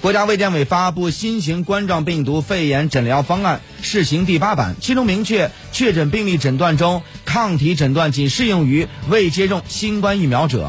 国家卫健委发布新型冠状病毒肺炎诊疗方案试行第八版。其中明确确诊病例诊断中抗体诊断仅适用于未接种新冠疫苗者。